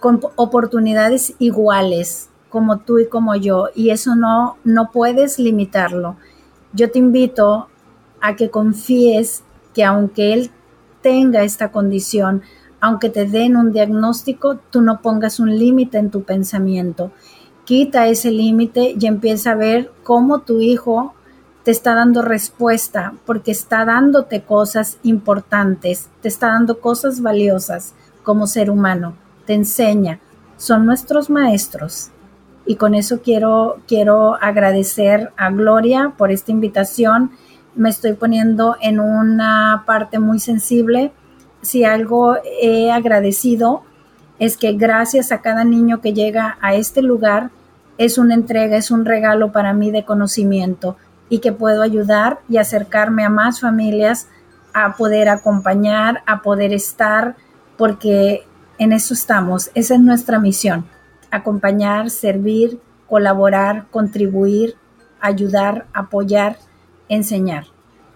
Speaker 2: con oportunidades iguales, como tú y como yo, y eso no, no puedes limitarlo. Yo te invito a que confíes que aunque él tenga esta condición, aunque te den un diagnóstico, tú no pongas un límite en tu pensamiento. Quita ese límite y empieza a ver cómo tu hijo te está dando respuesta, porque está dándote cosas importantes, te está dando cosas valiosas como ser humano, te enseña, son nuestros maestros. Y con eso quiero, quiero agradecer a Gloria por esta invitación. Me estoy poniendo en una parte muy sensible. Si algo he agradecido es que gracias a cada niño que llega a este lugar, es una entrega, es un regalo para mí de conocimiento y que puedo ayudar y acercarme a más familias a poder acompañar, a poder estar, porque en eso estamos, esa es nuestra misión, acompañar, servir, colaborar, contribuir, ayudar, apoyar, enseñar.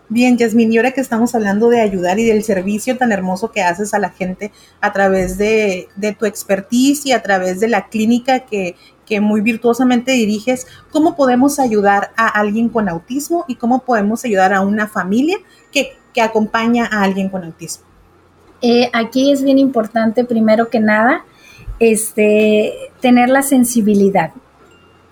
Speaker 1: Bien, Yasmin, y ahora que estamos hablando de ayudar y del servicio tan hermoso que haces a la gente a través de, de tu expertise y a través de la clínica que, que muy virtuosamente diriges, ¿cómo podemos ayudar a alguien con autismo y cómo podemos ayudar a una familia que, acompaña a alguien con autismo?
Speaker 2: Eh, aquí es bien importante, primero que nada, este, tener la sensibilidad,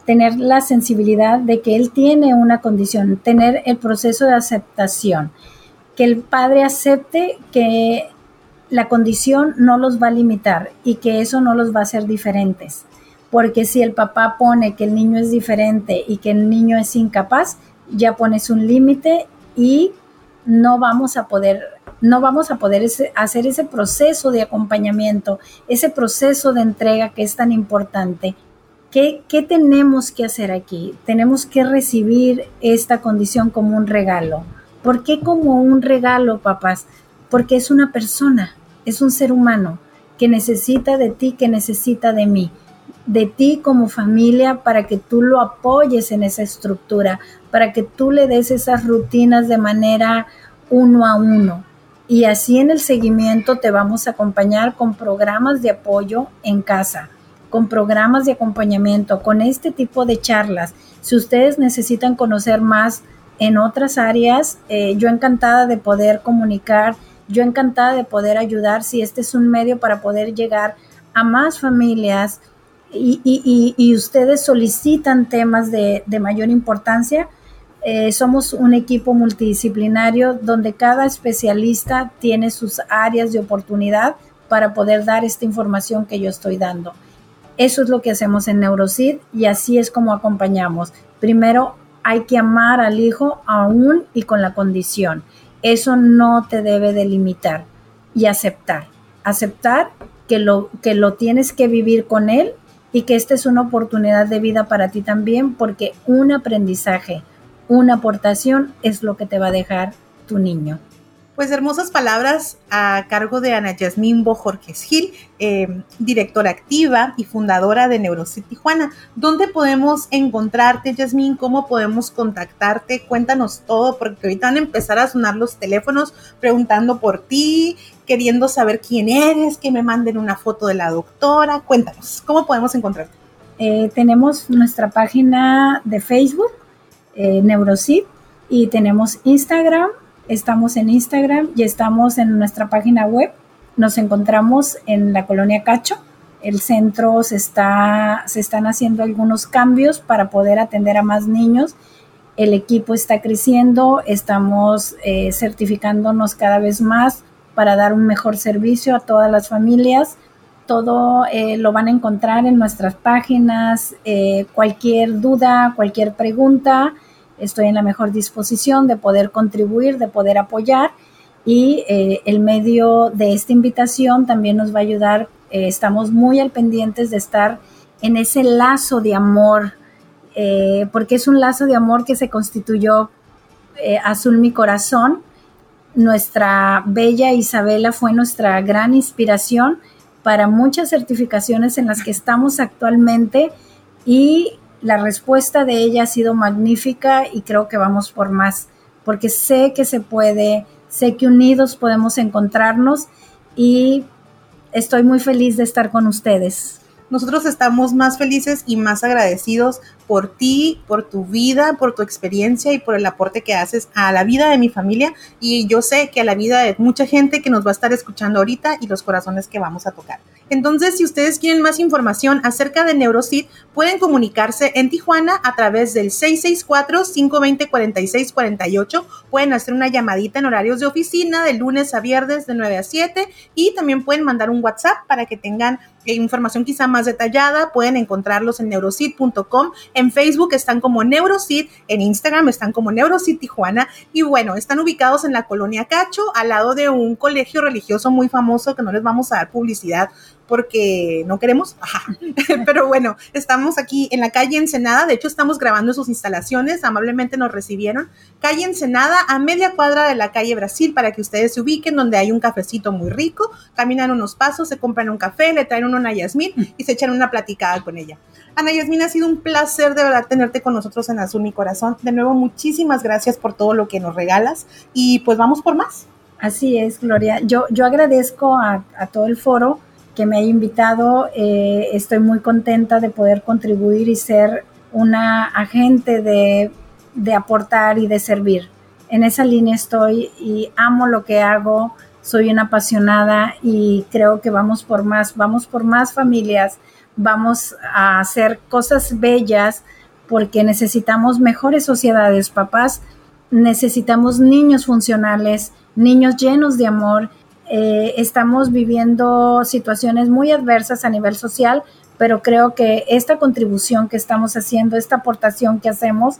Speaker 2: tener la sensibilidad de que él tiene una condición, tener el proceso de aceptación, que el padre acepte que la condición no los va a limitar y que eso no los va a hacer diferentes porque si el papá pone que el niño es diferente y que el niño es incapaz, ya pones un límite y no vamos a poder no vamos a poder hacer ese proceso de acompañamiento, ese proceso de entrega que es tan importante. ¿Qué, ¿Qué tenemos que hacer aquí? Tenemos que recibir esta condición como un regalo. ¿Por qué como un regalo, papás? Porque es una persona, es un ser humano que necesita de ti, que necesita de mí de ti como familia para que tú lo apoyes en esa estructura, para que tú le des esas rutinas de manera uno a uno. Y así en el seguimiento te vamos a acompañar con programas de apoyo en casa, con programas de acompañamiento, con este tipo de charlas. Si ustedes necesitan conocer más en otras áreas, eh, yo encantada de poder comunicar, yo encantada de poder ayudar si este es un medio para poder llegar a más familias y, ustedes solicitan temas de, mayor importancia, eh, somos un equipo multidisciplinario donde cada especialista tiene sus áreas de oportunidad para poder dar esta información que yo estoy dando. Eso es lo que hacemos en Neurocid y así es como acompañamos. Primero, hay que amar al hijo aún y con la condición. Eso no te debe delimitar y aceptar. Aceptar que lo, que lo tienes que vivir con él y que esta es una oportunidad de vida para ti también porque un aprendizaje, una aportación es lo que te va a dejar tu niño.
Speaker 1: Pues hermosas palabras a cargo de Ana Yasmín Bojorques Gil, em, directora activa y fundadora de Neurocity Tijuana. ¿Dónde podemos encontrarte, Yasmín? ¿Cómo podemos contactarte? Cuéntanos todo, porque ahorita van a empezar a sonar los teléfonos preguntando por ti, queriendo saber quién eres, que me manden una foto de la doctora. Cuéntanos, ¿cómo podemos encontrarte?
Speaker 2: Eh, tenemos nuestra página de Facebook, eh, y tenemos Instagram Estamos en Instagram y estamos en nuestra página web. Nos encontramos en la colonia Cacho. El centro se, está, se están haciendo algunos cambios para poder atender a más niños. El equipo está creciendo, estamos eh, certificándonos cada vez más para dar un mejor servicio a todas las familias. Todo eh, lo van a encontrar en nuestras páginas. Eh, cualquier duda, cualquier pregunta, estoy en la mejor disposición de poder contribuir, de poder apoyar y eh, el medio de esta invitación también nos va a ayudar. Eh, estamos muy al pendientes de estar en ese lazo de amor, eh, porque es un lazo de amor que se constituyó Azul Mi Corazón. Nuestra bella Isabela fue nuestra gran inspiración para muchas certificaciones en las que estamos actualmente y la respuesta de ella ha sido magnífica y creo que vamos por más, porque sé que se puede, sé que unidos podemos encontrarnos y estoy muy feliz de estar con ustedes.
Speaker 1: Nosotros estamos más felices y más agradecidos por ti, por tu vida, por tu experiencia y por el aporte que haces a la vida de mi familia. Y yo sé que a la vida de mucha gente que nos va a estar escuchando ahorita y los corazones que vamos a tocar. Entonces, si ustedes quieren más información acerca de Neurocid, pueden comunicarse en Tijuana a través del 664-520-4648. Pueden hacer una llamadita en horarios de oficina de lunes a viernes de 9 a 7 y también pueden mandar un WhatsApp para que tengan eh, información quizá más detallada. Pueden encontrarlos en neurocid.com. En Facebook están como Neurocid, en Instagram están como Neurocid Tijuana y bueno, están ubicados en la colonia Cacho, al lado de un colegio religioso muy famoso que no les vamos a dar publicidad porque no queremos. Pero bueno, estamos aquí en la calle Ensenada. De hecho, estamos grabando sus instalaciones. Amablemente nos recibieron. Calle Ensenada, a media cuadra de la calle Brasil, para que ustedes se ubiquen, donde hay un cafecito muy rico. Caminan unos pasos, se compran un café, le traen uno a Yasmín y se echan una platicada con ella. Ana Yasmín, ha sido un placer de verdad tenerte con nosotros en Azul Mi Corazón. De nuevo, muchísimas gracias por todo lo que nos regalas y pues vamos por más.
Speaker 2: Así es, Gloria. Yo, yo agradezco a todo el foro que me haya invitado. Eh, estoy muy contenta de poder contribuir y ser una agente de, de aportar y de servir. En esa línea estoy y amo lo que hago. Soy una apasionada y creo que vamos por más, vamos por más familias, vamos a hacer cosas bellas porque necesitamos mejores sociedades, papás, necesitamos niños funcionales, niños llenos de amor eh, estamos viviendo situaciones muy adversas a nivel social, pero creo que esta contribución que estamos haciendo, esta aportación que hacemos,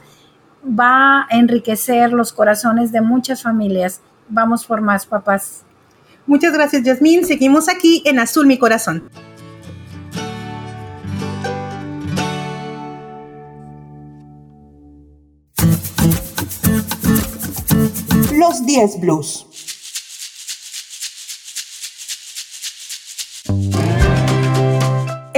Speaker 2: va a enriquecer los corazones de muchas familias. Vamos por más, papás.
Speaker 1: Muchas gracias, Yasmín. Seguimos aquí en Azul Mi Corazón. Los 10 Blues.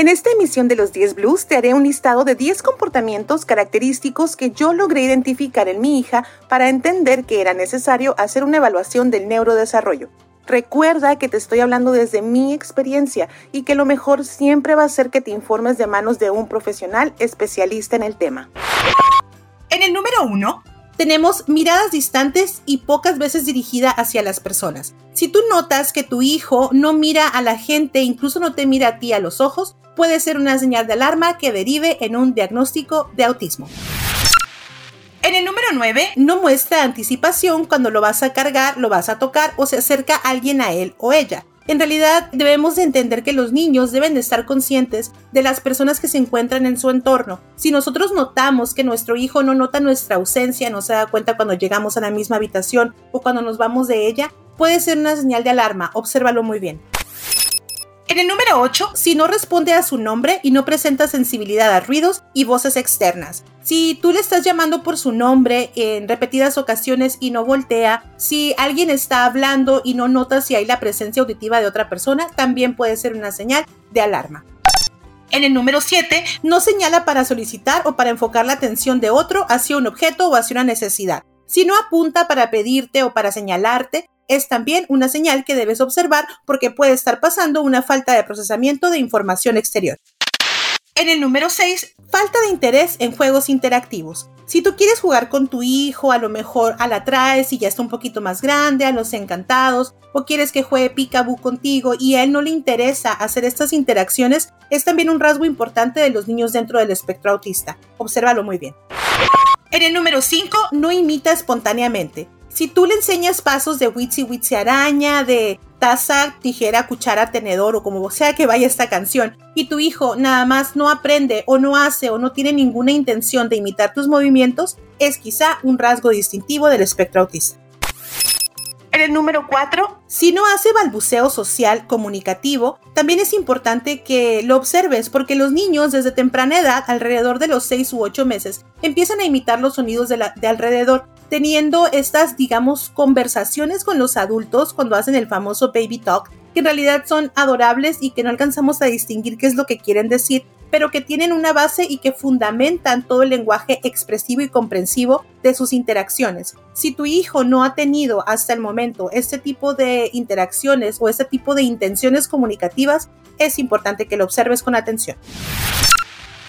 Speaker 1: En esta emisión de los 10 Blues te haré un listado de 10 comportamientos característicos que yo logré identificar en mi hija para entender que era necesario hacer una evaluación del neurodesarrollo. Recuerda que te estoy hablando desde mi experiencia y que lo mejor siempre va a ser que te informes de manos de un profesional especialista en el tema. En el número 1, tenemos miradas distantes y pocas veces dirigida hacia las personas. Si tú notas que tu hijo no mira a la gente, incluso no te mira a ti a los ojos, puede ser una señal de alarma que derive en un diagnóstico de autismo. En el número 9, no muestra anticipación cuando lo vas a cargar, lo vas a tocar o se acerca alguien a él o ella. En realidad debemos de entender que los niños deben de estar conscientes de las personas que se encuentran en su entorno. Si nosotros notamos que nuestro hijo no nota nuestra ausencia, no se da cuenta cuando llegamos a la misma habitación o cuando nos vamos de ella, puede ser una señal de alarma, obsérvalo muy bien. En el número 8, si no responde a su nombre y no presenta sensibilidad a ruidos y voces externas. Si tú le estás llamando por su nombre en repetidas ocasiones y no voltea, si alguien está hablando y no nota si hay la presencia auditiva de otra persona, también puede ser una señal de alarma. En el número 7, no señala para solicitar o para enfocar la atención de otro hacia un objeto o hacia una necesidad. Si no apunta para pedirte o para señalarte, es también una señal que debes observar porque puede estar pasando una falta de procesamiento de información exterior. En el número 6, falta de interés en juegos interactivos. Si tú quieres jugar con tu hijo, a lo mejor a la traes y ya está un poquito más grande, a los encantados, o quieres que juegue Picaboo contigo y a él no le interesa hacer estas interacciones, es también un rasgo importante de los niños dentro del espectro autista. Obsérvalo muy bien. En el número 5, no imita espontáneamente. Si tú le enseñas pasos de Witsi Witsi Araña, de taza, tijera, cuchara, tenedor o como sea que vaya esta canción, y tu hijo nada más no aprende o no hace o no tiene ninguna intención de imitar tus movimientos, es quizá un rasgo distintivo del espectro autista. El número 4, si no hace balbuceo social comunicativo, también es importante que lo observes porque los niños desde temprana edad, alrededor de los 6 u 8 meses, empiezan a imitar los sonidos de alrededor teniendo estas, digamos, conversaciones con los adultos cuando hacen el famoso baby talk, que en realidad son adorables y que no alcanzamos a distinguir qué es lo que quieren decir, pero que tienen una base y que fundamentan todo el lenguaje expresivo y comprensivo de sus interacciones. Si tu hijo no ha tenido hasta el momento este tipo de interacciones o este tipo de intenciones comunicativas, es importante que lo observes con atención.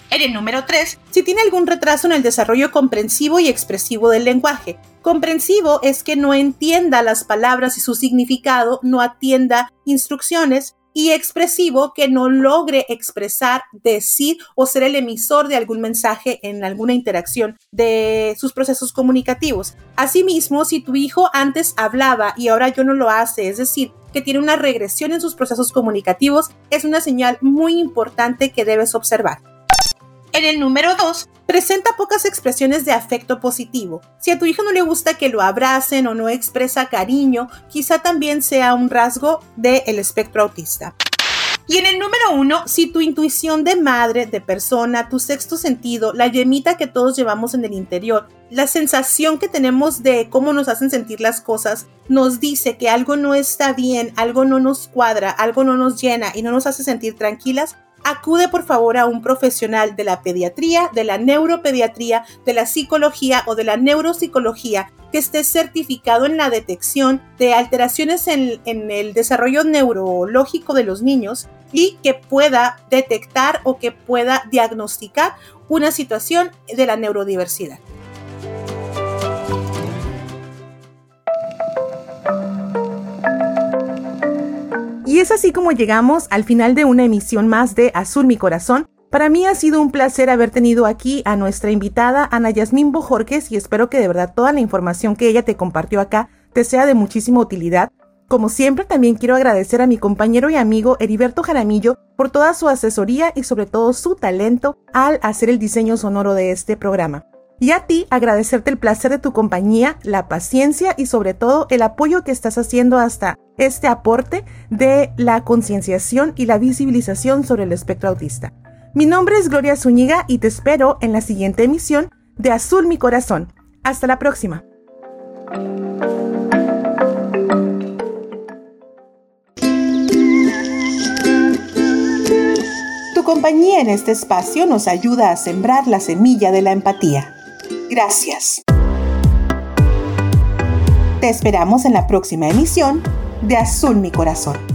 Speaker 1: En el número 3, si tiene algún retraso en el desarrollo comprensivo y expresivo del lenguaje. Comprensivo es que no entienda las palabras y su significado, no atienda instrucciones, y expresivo que no logre expresar, decir o ser el emisor de algún mensaje en alguna interacción de sus procesos comunicativos. Asimismo, si tu hijo antes hablaba y ahora yo no lo hace, es decir, que tiene una regresión en sus procesos comunicativos, es una señal muy importante que debes observar. En el número 2, presenta pocas expresiones de afecto positivo. Si a tu hijo no le gusta que lo abracen o no expresa cariño, quizá también sea un rasgo del espectro autista. Y en el número uno, si tu intuición de madre, de persona, tu sexto sentido, la yemita que todos llevamos en el interior, la sensación que tenemos de cómo nos hacen sentir las cosas, nos dice que algo no está bien, algo no nos cuadra, algo no nos llena y no nos hace sentir tranquilas, acude por favor a un profesional de la pediatría, de la neuropediatría, de la psicología o de la neuropsicología que esté certificado en la detección de alteraciones en, el desarrollo neurológico de los niños y que pueda detectar o que pueda diagnosticar una situación de la neurodiversidad. Y es así como llegamos al final de una emisión más de Azul mi corazón. Para mí ha sido un placer haber tenido aquí a nuestra invitada Ana Yasmín Bojorques y espero que de verdad toda la información que ella te compartió acá te sea de muchísima utilidad. Como siempre, también quiero agradecer a mi compañero y amigo Heriberto Jaramillo por toda su asesoría y sobre todo su talento al hacer el diseño sonoro de este programa. Y a ti agradecerte el placer de tu compañía, la paciencia y sobre todo el apoyo que estás haciendo hasta este aporte de la concienciación y la visibilización sobre el espectro autista. Mi nombre es Gloria Zúñiga y te espero en la siguiente emisión de Azul mi corazón. Hasta la próxima. Tu compañía en este espacio nos ayuda a sembrar la semilla de la empatía. Gracias. Te esperamos en la próxima emisión de Azul mi corazón.